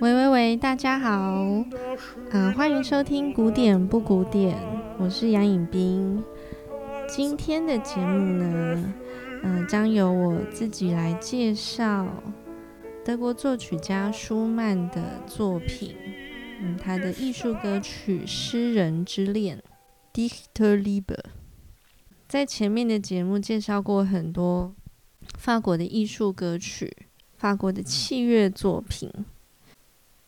喂喂喂，大家好，嗯、欢迎收听古典不古典，我是杨颖彬。今天的节目呢，嗯、将由我自己来介绍德国作曲家舒曼的作品，嗯，他的艺术歌曲《诗人之恋》（Dichterliebe）。在前面的节目介绍过很多法国的艺术歌曲，法国的器乐作品。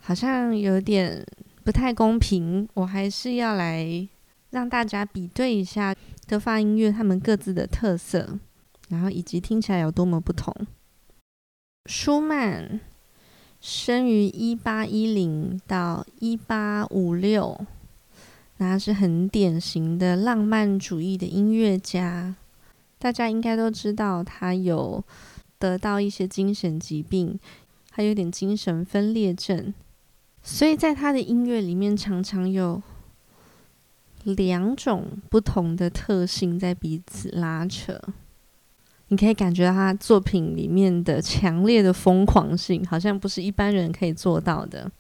好像有点不太公平，我还是要来让大家比对一下德法音乐他们各自的特色，然后以及听起来有多么不同。舒曼生于一八一零到一八五六，那是很典型的浪漫主义的音乐家。大家应该都知道，他有得到一些精神疾病，还有点精神分裂症。所以在他的音乐里面，常常有两种不同的特性在彼此拉扯。你可以感觉到他作品里面的强烈的疯狂性，好像不是一般人可以做到的。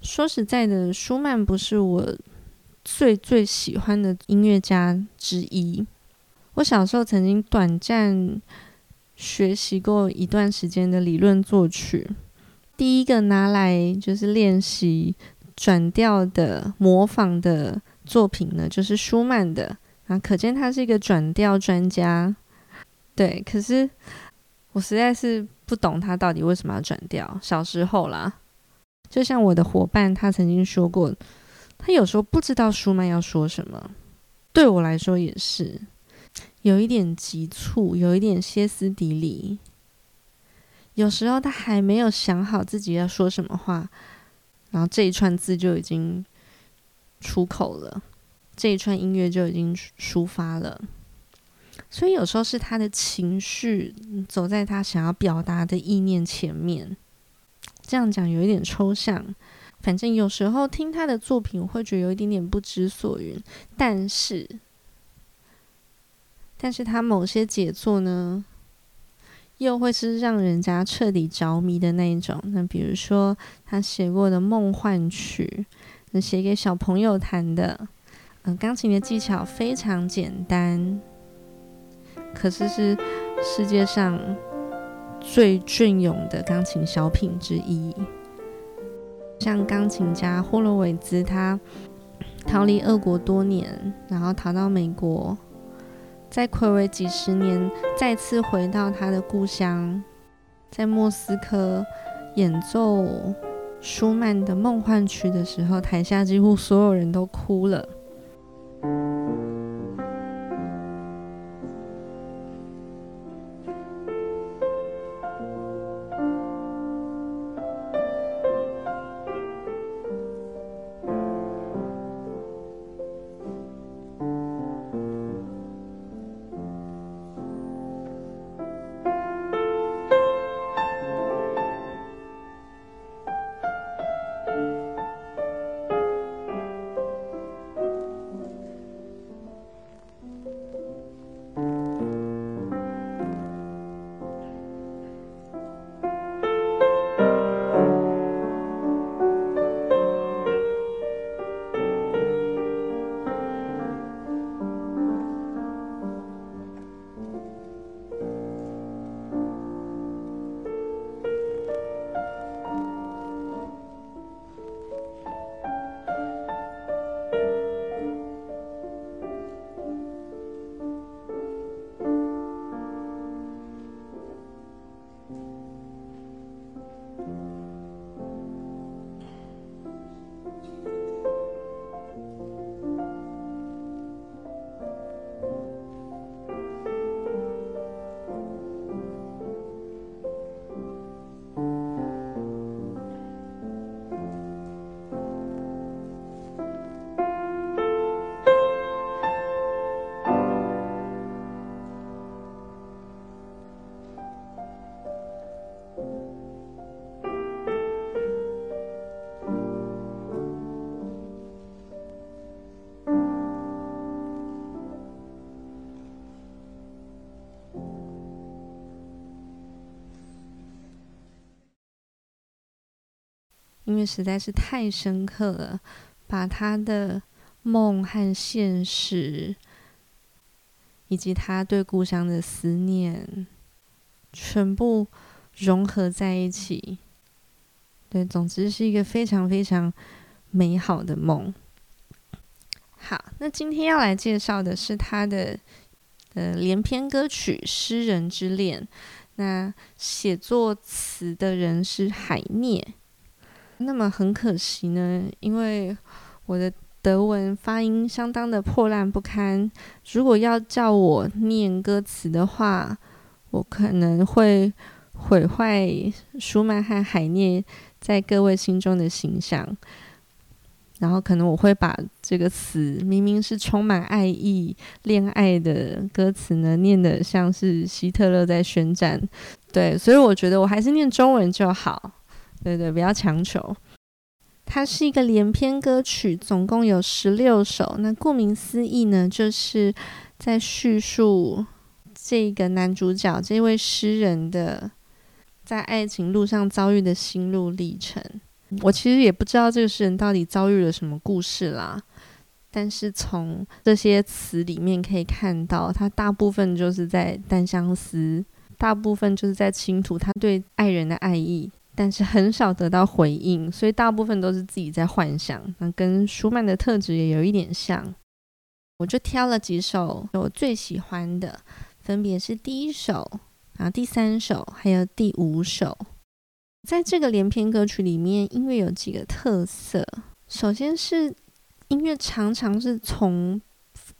说实在的，舒曼不是我最最喜欢的音乐家之一。我小时候曾经短暂学习过一段时间的理论作曲。第一个拿来就是练习转调的模仿的作品呢，就是舒曼的啊，可见他是一个转调专家。对，可是我实在是不懂他到底为什么要转调。小时候啦，就像我的伙伴他曾经说过，他有时候不知道舒曼要说什么。对我来说也是，有一点急促，有一点歇斯底里。有时候他还没有想好自己要说什么话，然后这一串字就已经出口了，这一串音乐就已经抒发了。所以有时候是他的情绪走在他想要表达的意念前面。这样讲有一点抽象，反正有时候听他的作品，会觉得有一点点不知所云。但是，但是他某些杰作呢，又会是让人家彻底着迷的那一种。那比如说他写过的《梦幻曲》，那写给小朋友弹的，嗯、钢琴的技巧非常简单，可是是世界上最隽永的钢琴小品之一。像钢琴家霍洛维兹，他逃离俄国多年，然后逃到美国。在睽违几十年，再次回到他的故乡，在莫斯科演奏舒曼的《梦幻曲》的时候，台下几乎所有人都哭了。因为实在是太深刻了把他的梦和现实以及他对故乡的思念全部融合在一起。对，总之是一个非常非常美好的梦。好，那今天要来介绍的是他的呃连篇歌曲《诗人之恋》。那写作词的人是海涅。那么很可惜呢，因为我的德文发音相当的破烂不堪。如果要叫我念歌词的话，我可能会毁坏舒曼和海涅在各位心中的形象。然后可能我会把这个词明明是充满爱意、恋爱的歌词呢，念得像是希特勒在宣战。对，所以我觉得我还是念中文就好。对对，不要强求。它是一个连篇歌曲，总共有十六首。那顾名思义呢，就是在叙述这个男主角这位诗人的在爱情路上遭遇的心路历程。我其实也不知道这个诗人到底遭遇了什么故事啦，但是从这些词里面可以看到，他大部分就是在单相思，大部分就是在倾吐他对爱人的爱意，但是很少得到回应，所以大部分都是自己在幻想。那跟舒曼的特质也有一点像，我就挑了几首我最喜欢的，分别是第一首，然后第三首，还有第五首。在这个连篇歌曲里面，音乐有几个特色。首先是音乐常常是从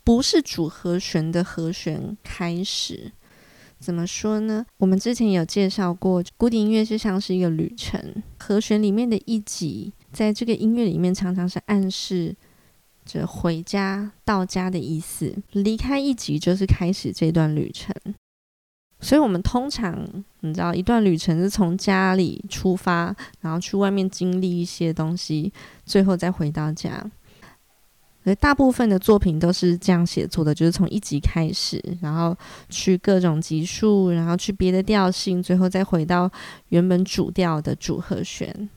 不是主和弦的和弦开始。怎么说呢？我们之前有介绍过，古典音乐就像是一个旅程，和弦里面的一级，在这个音乐里面常常是暗示着回家、到家的意思。离开一级就是开始这段旅程。所以，我们通常你知道，一段旅程是从家里出发，然后去外面经历一些东西，最后再回到家。所以，大部分的作品都是这样写作的，就是从一级开始，然后去各种级数，然后去别的调性，最后再回到原本主调的主和弦。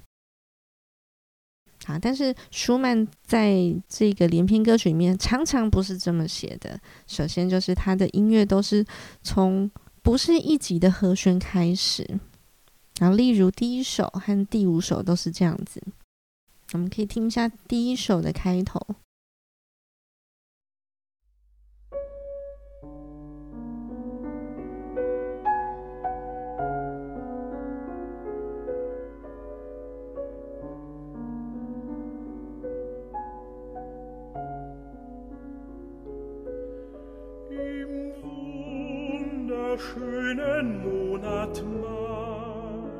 啊，但是舒曼在这个连篇歌曲里面常常不是这么写的。首先，就是他的音乐都是从不是一集的和弦开始，然后例如第一首和第五首都是这样子。我们可以听一下第一首的开头。schönen Monat Mai,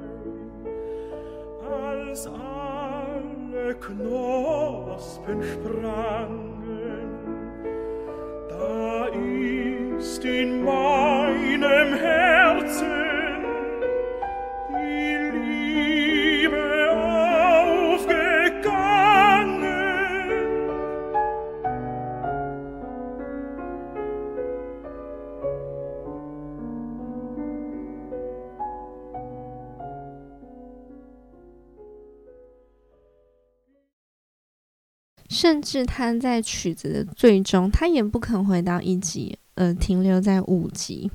als alle Knospen sprangen, da ist in Mai 甚至他在曲子的最终，他也不肯回到一级，而停留在五级。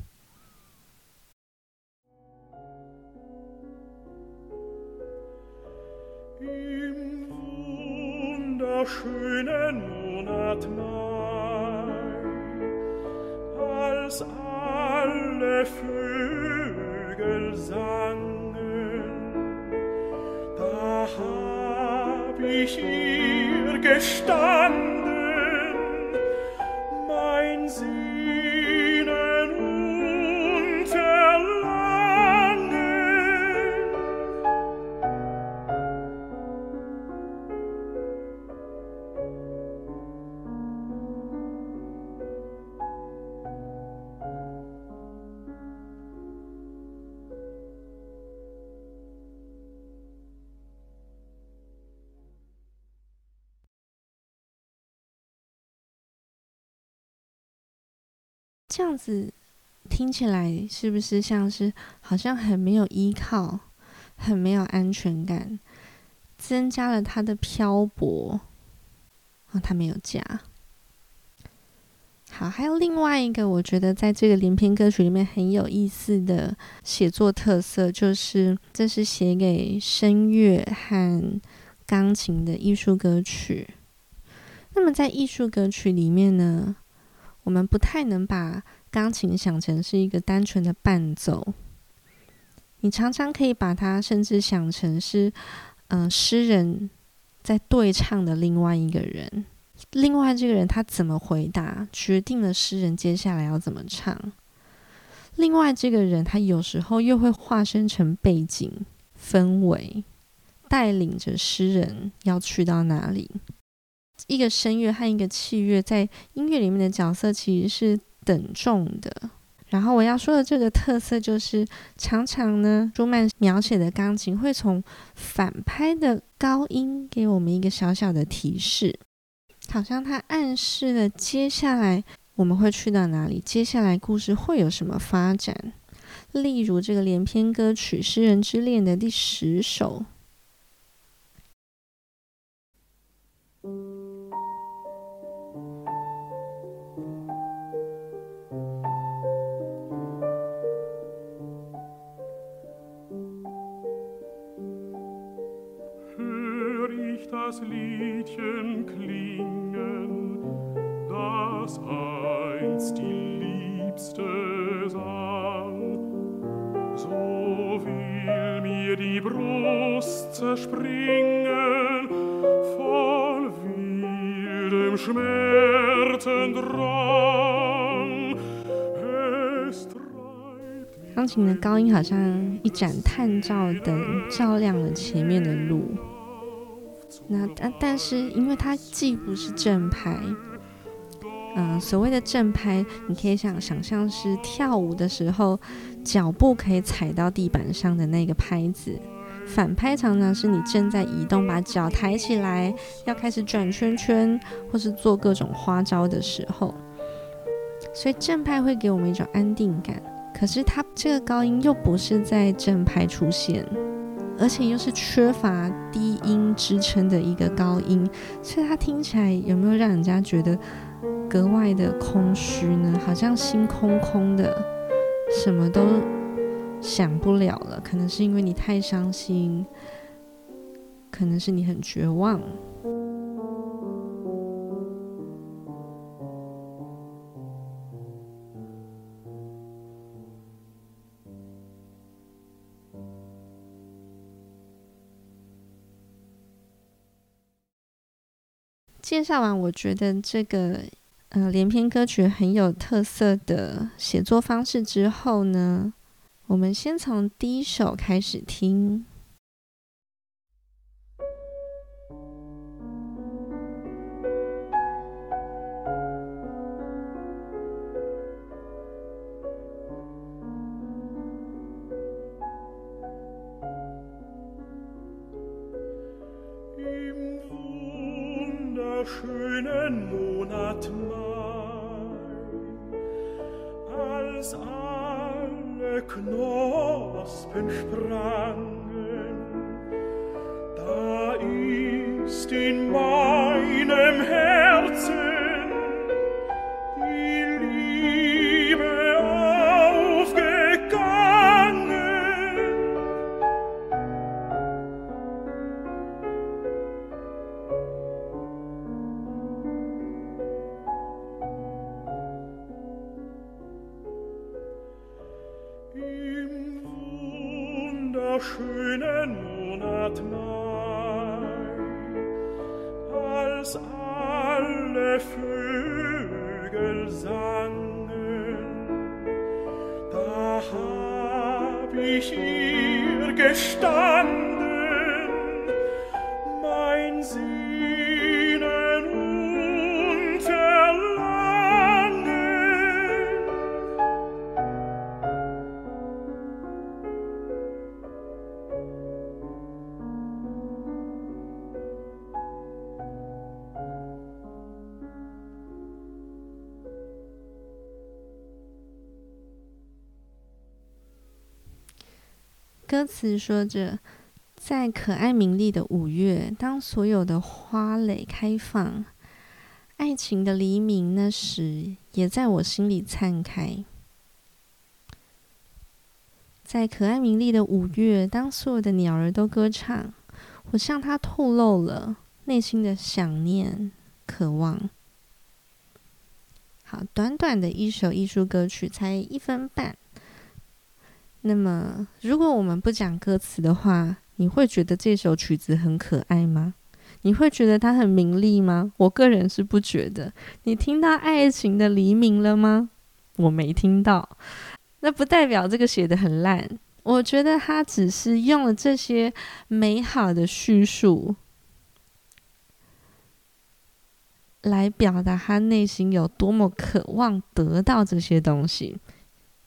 子听起来是不是像是好像很没有依靠，很没有安全感？增加了他的漂泊。啊、他没有家。好，还有另外一个，我觉得在这个连篇歌曲里面很有意思的写作特色，就是这是写给声乐和钢琴的艺术歌曲。那么在艺术歌曲里面呢，我们不太能把钢琴想成是一个单纯的伴奏，你常常可以把它甚至想成是，嗯、呃，诗人在对唱的另外一个人。另外这个人他怎么回答，决定了诗人接下来要怎么唱。另外这个人他有时候又会化身成背景氛围，带领着诗人要去到哪里。一个声乐和一个器乐在音乐里面的角色其实是等重的。然后我要说的这个特色就是，常常呢，舒曼描写的钢琴会从反拍的高音给我们一个小小的提示，好像它暗示了接下来我们会去到哪里，接下来故事会有什么发展。例如这个连篇歌曲《诗人之恋》的第十首。钢琴的高音好像一盏探照灯，照亮了前面的路。那但但是，因为它既不是正拍，嗯、所谓的正拍，你可以想想象是跳舞的时候，脚步可以踩到地板上的那个拍子。反拍常常是你正在移动，把脚抬起来，要开始转圈圈，或是做各种花招的时候。所以正拍会给我们一种安定感，可是它这个高音又不是在正拍出现。而且又是缺乏低音支撑的一个高音，所以它听起来有没有让人家觉得格外的空虚呢？好像心空空的，什么都想不了了。可能是因为你太伤心，可能是你很绝望。介绍完，我觉得这个呃连篇歌曲很有特色的写作方式之后呢，我们先从第一首开始听。schönen Monat Mai, als alle Vögel sangen, da hab ich ihr gestanden, 词说着：“在可爱明丽的五月，当所有的花蕾开放，爱情的黎明那时，也在我心里灿开。在可爱明丽的五月，当所有的鸟儿都歌唱，我向他透露了内心的想念、渴望。好，短短的一首艺术歌曲，才一分半。那么，如果我们不讲歌词的话，你会觉得这首曲子很可爱吗？你会觉得它很明丽吗？我个人是不觉得。你听到爱情的黎明了吗？我没听到。那不代表这个写得很烂。我觉得他只是用了这些美好的叙述，来表达他内心有多么渴望得到这些东西。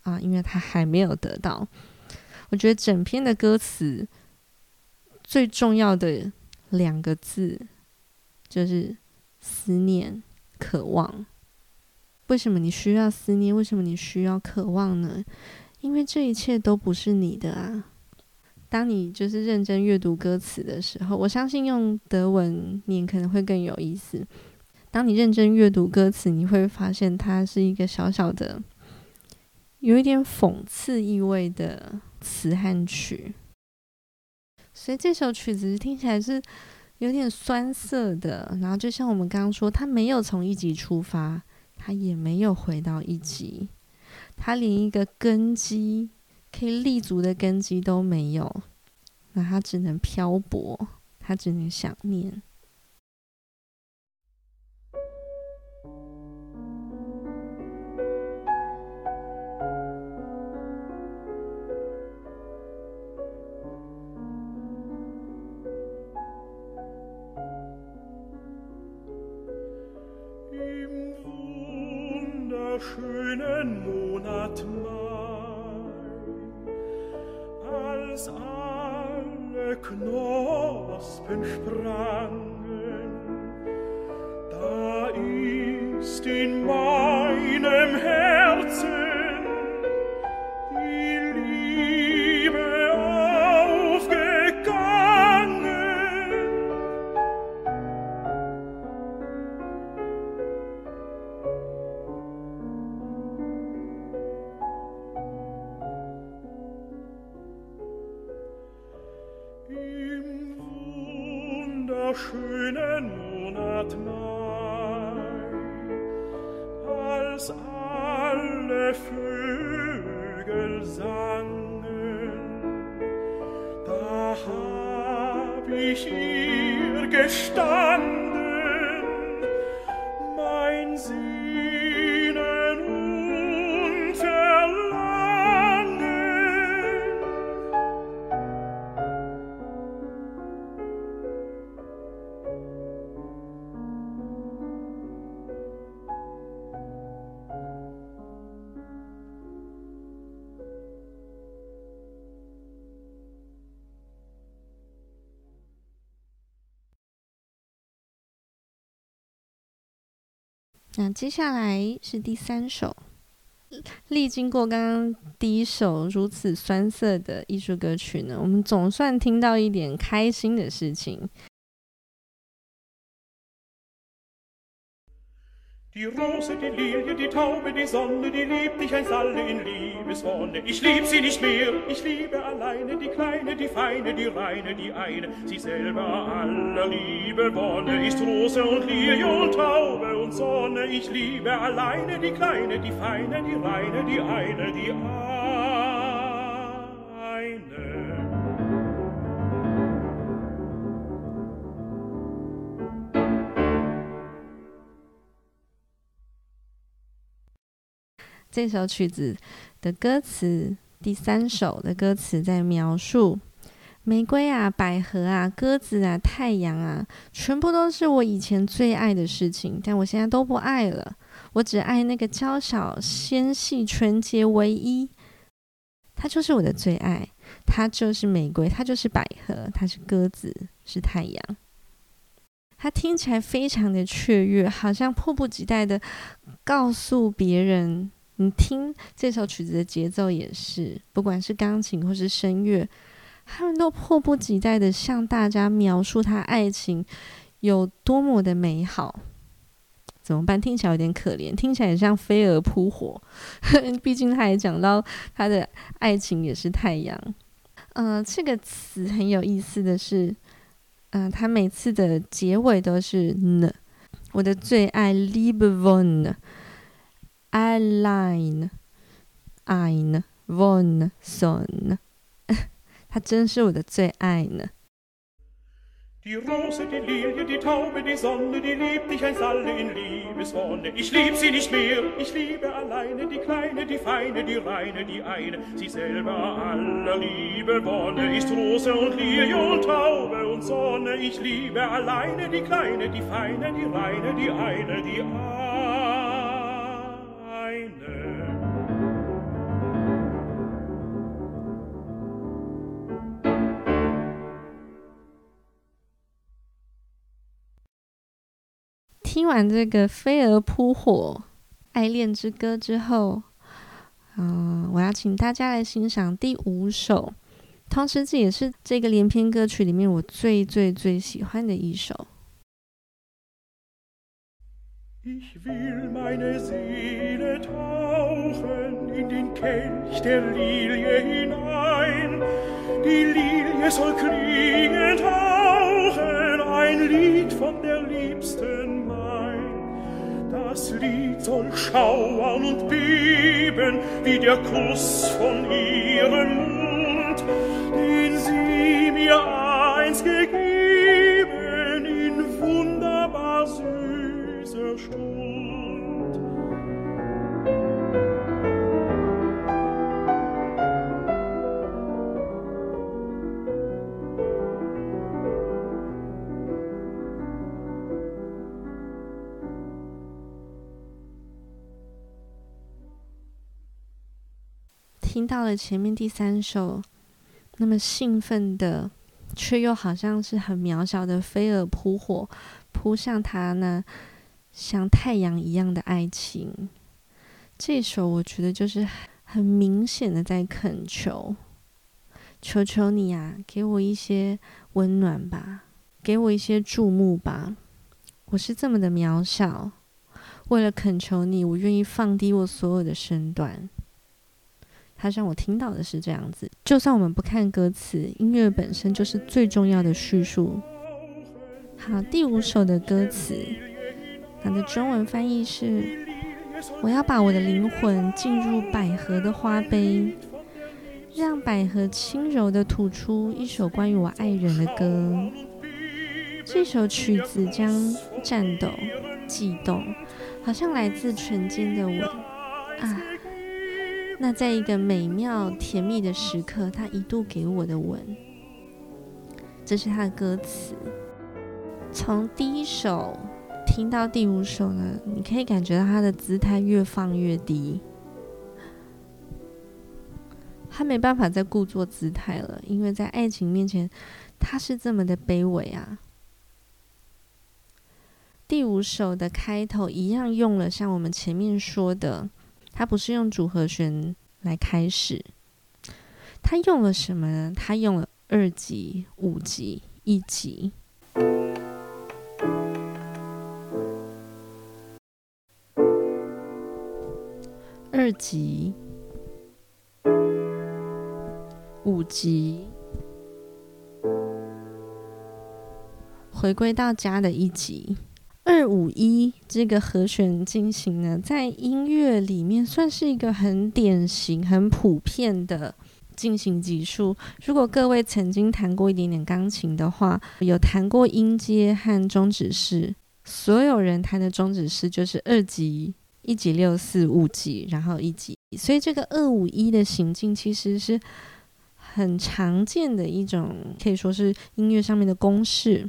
啊，因为他还没有得到。我觉得整篇的歌词最重要的两个字就是思念、渴望。为什么你需要思念？为什么你需要渴望呢？因为这一切都不是你的啊。当你就是认真阅读歌词的时候，我相信用德文念可能会更有意思。当你认真阅读歌词，你会发现它是一个小小的。有一点讽刺意味的词和曲，所以这首曲子听起来是有点酸涩的。然后就像我们刚刚说，它没有从一级出发，它也没有回到一级，它连一个根基可以立足的根基都没有，那它只能漂泊，它只能想念。schönen Monat Mai, als alle Knospen sprangen, da ist in Mai alle Vögel sangen, da hab ich hier gestanden, 那接下来是第三首，历经过刚刚第一首如此酸涩的艺术歌曲呢，我们总算听到一点开心的事情。Die Rose, die Lilie, die Taube, die Sonne, die liebt dich einst alle in Liebeswonne. Ich lieb sie nicht mehr, ich liebe alleine die Kleine, die Feine, die Reine, die eine. Sie selber aller Liebe Wonne ist Rose und Lilie und Taube und Sonne. Ich liebe alleine die Kleine, die Feine, die Reine, die eine, die eine. 这首曲子的歌词，第三首的歌词在描述玫瑰啊、百合啊、鸽子啊、太阳啊，全部都是我以前最爱的事情，但我现在都不爱了。我只爱那个娇小、纤细、纯洁、唯一，它就是我的最爱，它就是玫瑰，它就是百合，它是鸽子，是太阳。它听起来非常的雀跃，好像迫不及待的告诉别人。你听这首曲子的节奏也是，不管是钢琴或是声乐，他们都迫不及待的向大家描述他爱情有多么的美好。怎么办？听起来有点可怜，听起来也像飞蛾扑火。毕竟他也讲到他的爱情也是太阳。嗯、这个词很有意思的是，嗯、他每次的结尾都是呢。我的最爱，Liebe Wonne，Allein，Ein Wonne Sonne，他真是我的最爱呢。Die Rose, die Lilie, die Taube, die Sonne, die liebt dich eins alle in Liebeswonne. Ich lieb sie nicht mehr, ich liebe alleine die Kleine, die Feine, die Reine, die eine. Sie selber aller Liebe Wonne ist Rose und Lilie und Taube und Sonne. Ich liebe alleine die Kleine, die Feine, die Reine, die eine, die eine. 听完这个飞蛾扑火爱恋之歌之后，嗯，我要请大家来欣赏第五首，同时这也是这个连篇歌曲里面我最最最喜欢的一首。das Lied soll schauern und beben, wie der Kuss von ihrem Mund, den sie mir einst gegeben in wunderbar süßer Stund. 听到了前面第三首，那么兴奋的，却又好像是很渺小的飞蛾扑火，扑向他呢，像太阳一样的爱情。这首我觉得就是很明显的在恳求，求求你啊，给我一些温暖吧，给我一些注目吧。我是这么的渺小，为了恳求你，我愿意放低我所有的身段。他让我听到的是这样子，就算我们不看歌词，音乐本身就是最重要的叙述。好，第五首的歌词，它的中文翻译是：我要把我的灵魂浸入百合的花杯，让百合轻柔地吐出一首关于我爱人的歌。这首曲子将颤抖、悸动，好像来自唇间的吻啊。那在一个美妙甜蜜的时刻，他一度给我的吻，这是他的歌词。从第一首听到第五首呢，你可以感觉到他的姿态越放越低，他没办法再故作姿态了，因为在爱情面前，他是这么的卑微啊。第五首的开头一样用了像我们前面说的。他不是用主和弦来开始，他用了什么呢？他用了二级、五级、一级。二级、五级，回归到家的一级。二五一这个和弦进行呢，在音乐里面算是一个很典型、很普遍的进行级数。如果各位曾经弹过一点点钢琴的话，有弹过音阶和中指式，所有人弹的中指式就是二级、一级六四、五级，然后一级。所以这个二五一的行进其实是很常见的一种，可以说是音乐上面的公式。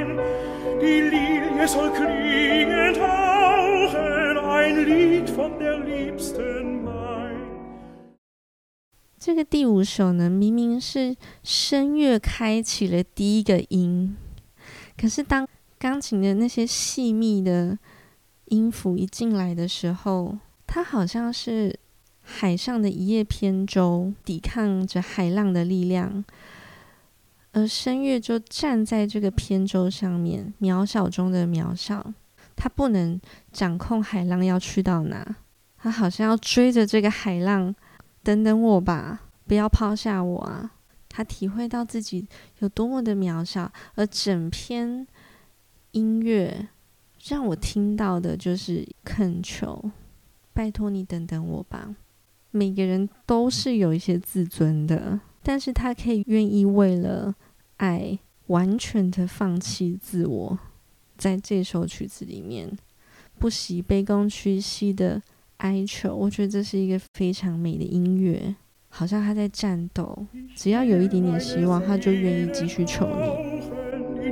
Die Lilie soll klingend hauchen, ein Lied von der liebsten mein。这个第五首呢，明明是声乐开启了第一个音，可是当钢琴的那些细密的音符一进来的时候，它好像是海上的一叶扁舟，抵抗着海浪的力量，而声乐就站在这个扁舟上面，渺小中的渺小。它不能掌控海浪要去到哪，它好像要追着这个海浪，等等我吧，不要抛下我啊！他体会到自己有多么的渺小，而整篇。音乐让我听到的就是恳求，拜托你等等我吧。每个人都是有一些自尊的，但是他可以愿意为了爱完全的放弃自我在这首曲子里面不惜卑躬屈膝的哀求我觉得这是一个非常美的音乐。好像他在战斗只要有一点点希望他就愿意继续求你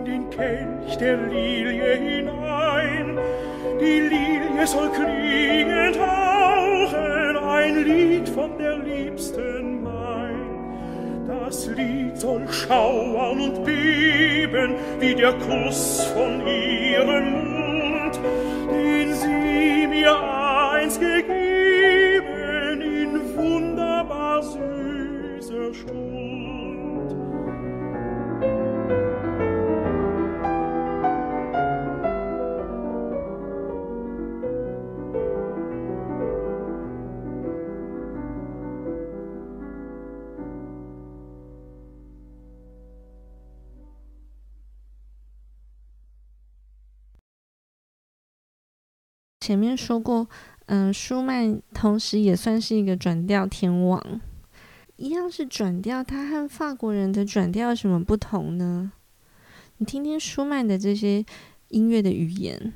Das Lied soll schauern und beben, wie der Kuss von ihrem Mund, den sie mir einst gegeben in wunderbar süßer Stund. 前面说过，嗯、舒曼同时也算是一个转调天王，一样是转调，他和法国人的转调有什么不同呢？你听听舒曼的这些音乐的语言，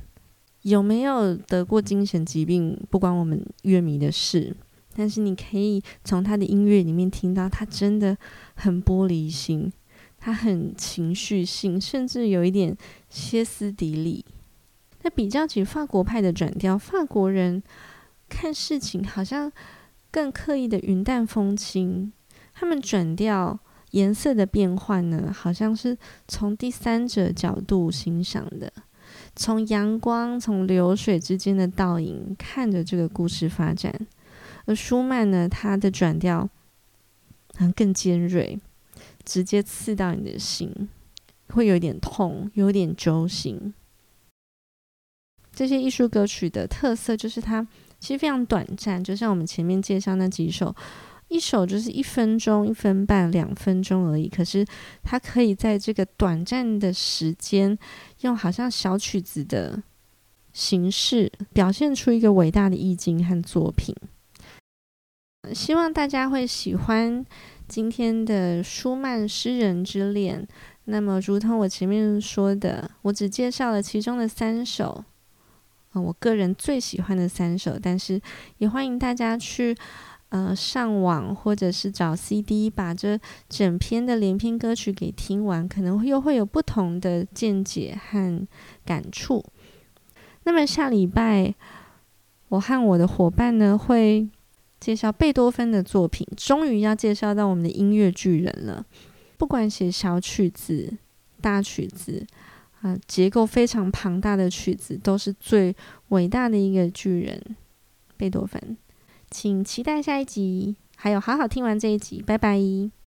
有没有得过精神疾病？不关我们乐迷的事，但是你可以从他的音乐里面听到，他真的很玻璃心，他很情绪性，甚至有一点歇斯底里。那比较起法国派的转调，法国人看事情好像更刻意的云淡风轻。他们转调颜色的变换呢，好像是从第三者角度欣赏的，从阳光、从流水之间的倒影看着这个故事发展。而舒曼呢，他的转调嗯更尖锐，直接刺到你的心，会有点痛，有点揪心。这些艺术歌曲的特色就是它其实非常短暂，就像我们前面介绍那几首，一首就是一分钟、一分半、两分钟而已。可是它可以在这个短暂的时间，用好像小曲子的形式，表现出一个伟大的意境和作品。希望大家会喜欢今天的舒曼诗人之恋。那么，如同我前面说的，我只介绍了其中的三首。我个人最喜欢的三首，但是也欢迎大家去呃上网或者是找 CD，把这整篇的连篇歌曲给听完，可能又会有不同的见解和感触。那么下礼拜，我和我的伙伴呢会介绍贝多芬的作品，终于要介绍到我们的音乐巨人了。不管写小曲子、大曲子。啊，结构非常庞大的曲子，都是最伟大的一个巨人——贝多芬。请期待下一集，还有好好听完这一集，拜拜。